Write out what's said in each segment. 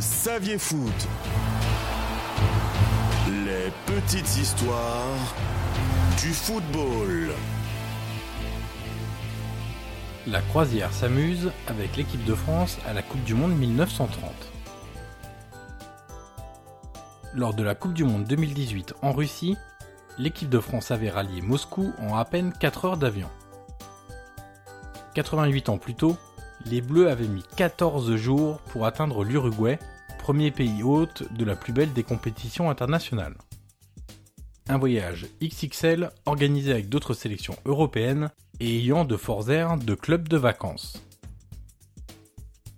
saviez foot. Les petites histoires du football. La croisière s'amuse avec l'équipe de France à la Coupe du Monde 1930. Lors de la Coupe du Monde 2018 en Russie, l'équipe de France avait rallié Moscou en à peine 4 heures d'avion. 88 ans plus tôt, les Bleus avaient mis 14 jours pour atteindre l'Uruguay, premier pays hôte de la plus belle des compétitions internationales. Un voyage XXL organisé avec d'autres sélections européennes et ayant de forts airs de clubs de vacances.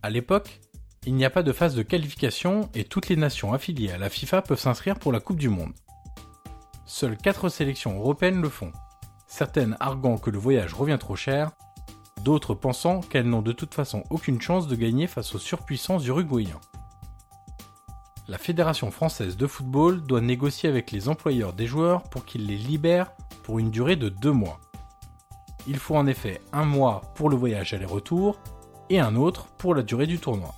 À l'époque, il n'y a pas de phase de qualification et toutes les nations affiliées à la FIFA peuvent s'inscrire pour la Coupe du Monde. Seules 4 sélections européennes le font, certaines arguant que le voyage revient trop cher, d'autres pensant qu'elles n'ont de toute façon aucune chance de gagner face aux surpuissances uruguayens. La Fédération française de football doit négocier avec les employeurs des joueurs pour qu'ils les libèrent pour une durée de deux mois. Il faut en effet un mois pour le voyage aller-retour et un autre pour la durée du tournoi.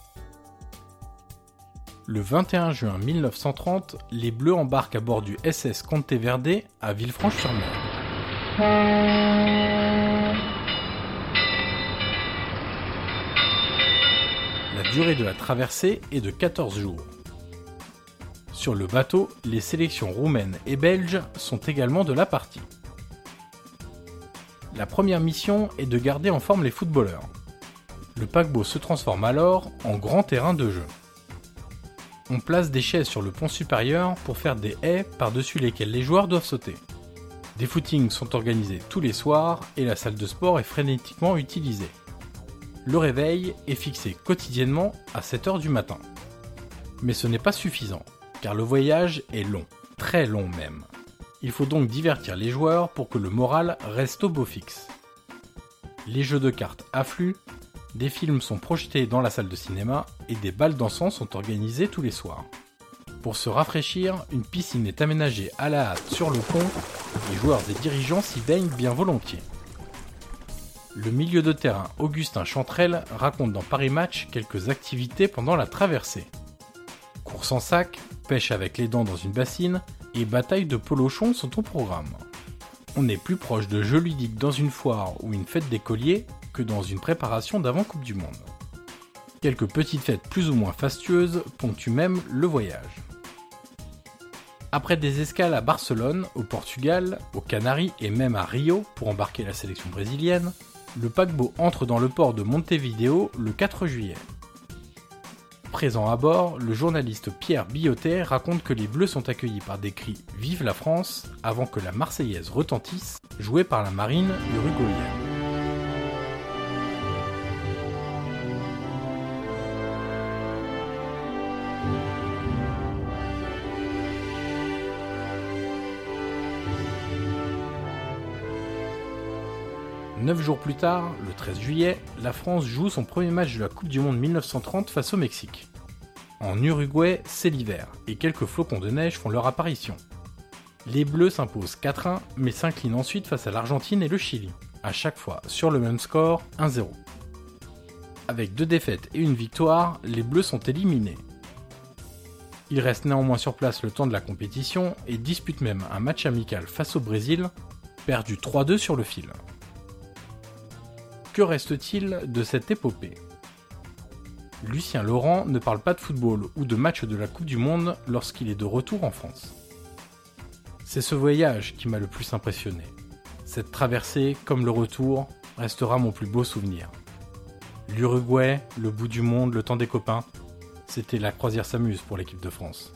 Le 21 juin 1930, les Bleus embarquent à bord du SS Verde à Villefranche-sur-Mer. Durée de la traversée est de 14 jours. Sur le bateau, les sélections roumaines et belges sont également de la partie. La première mission est de garder en forme les footballeurs. Le paquebot se transforme alors en grand terrain de jeu. On place des chaises sur le pont supérieur pour faire des haies par-dessus lesquelles les joueurs doivent sauter. Des footings sont organisés tous les soirs et la salle de sport est frénétiquement utilisée. Le réveil est fixé quotidiennement à 7h du matin. Mais ce n'est pas suffisant, car le voyage est long, très long même. Il faut donc divertir les joueurs pour que le moral reste au beau fixe. Les jeux de cartes affluent, des films sont projetés dans la salle de cinéma et des balles dansant sont organisées tous les soirs. Pour se rafraîchir, une piscine est aménagée à la hâte sur le pont, les joueurs et dirigeants s'y baignent bien volontiers. Le milieu de terrain Augustin Chantrel raconte dans Paris Match quelques activités pendant la traversée. Course en sac, pêche avec les dents dans une bassine et bataille de polochons sont au programme. On est plus proche de jeux ludiques dans une foire ou une fête des colliers que dans une préparation d'avant Coupe du Monde. Quelques petites fêtes plus ou moins fastueuses ponctuent même le voyage. Après des escales à Barcelone, au Portugal, aux Canaries et même à Rio pour embarquer la sélection brésilienne, le paquebot entre dans le port de Montevideo le 4 juillet. Présent à bord, le journaliste Pierre Billotet raconte que les Bleus sont accueillis par des cris Vive la France avant que la Marseillaise retentisse, jouée par la marine uruguayenne. Neuf jours plus tard, le 13 juillet, la France joue son premier match de la Coupe du Monde 1930 face au Mexique. En Uruguay, c'est l'hiver, et quelques flocons de neige font leur apparition. Les Bleus s'imposent 4-1, mais s'inclinent ensuite face à l'Argentine et le Chili, à chaque fois sur le même score, 1-0. Avec deux défaites et une victoire, les Bleus sont éliminés. Ils restent néanmoins sur place le temps de la compétition et disputent même un match amical face au Brésil, perdu 3-2 sur le fil. Que reste-t-il de cette épopée? Lucien Laurent ne parle pas de football ou de match de la Coupe du Monde lorsqu'il est de retour en France. C'est ce voyage qui m'a le plus impressionné. Cette traversée, comme le retour, restera mon plus beau souvenir. L'Uruguay, le bout du monde, le temps des copains, c'était la croisière s'amuse pour l'équipe de France.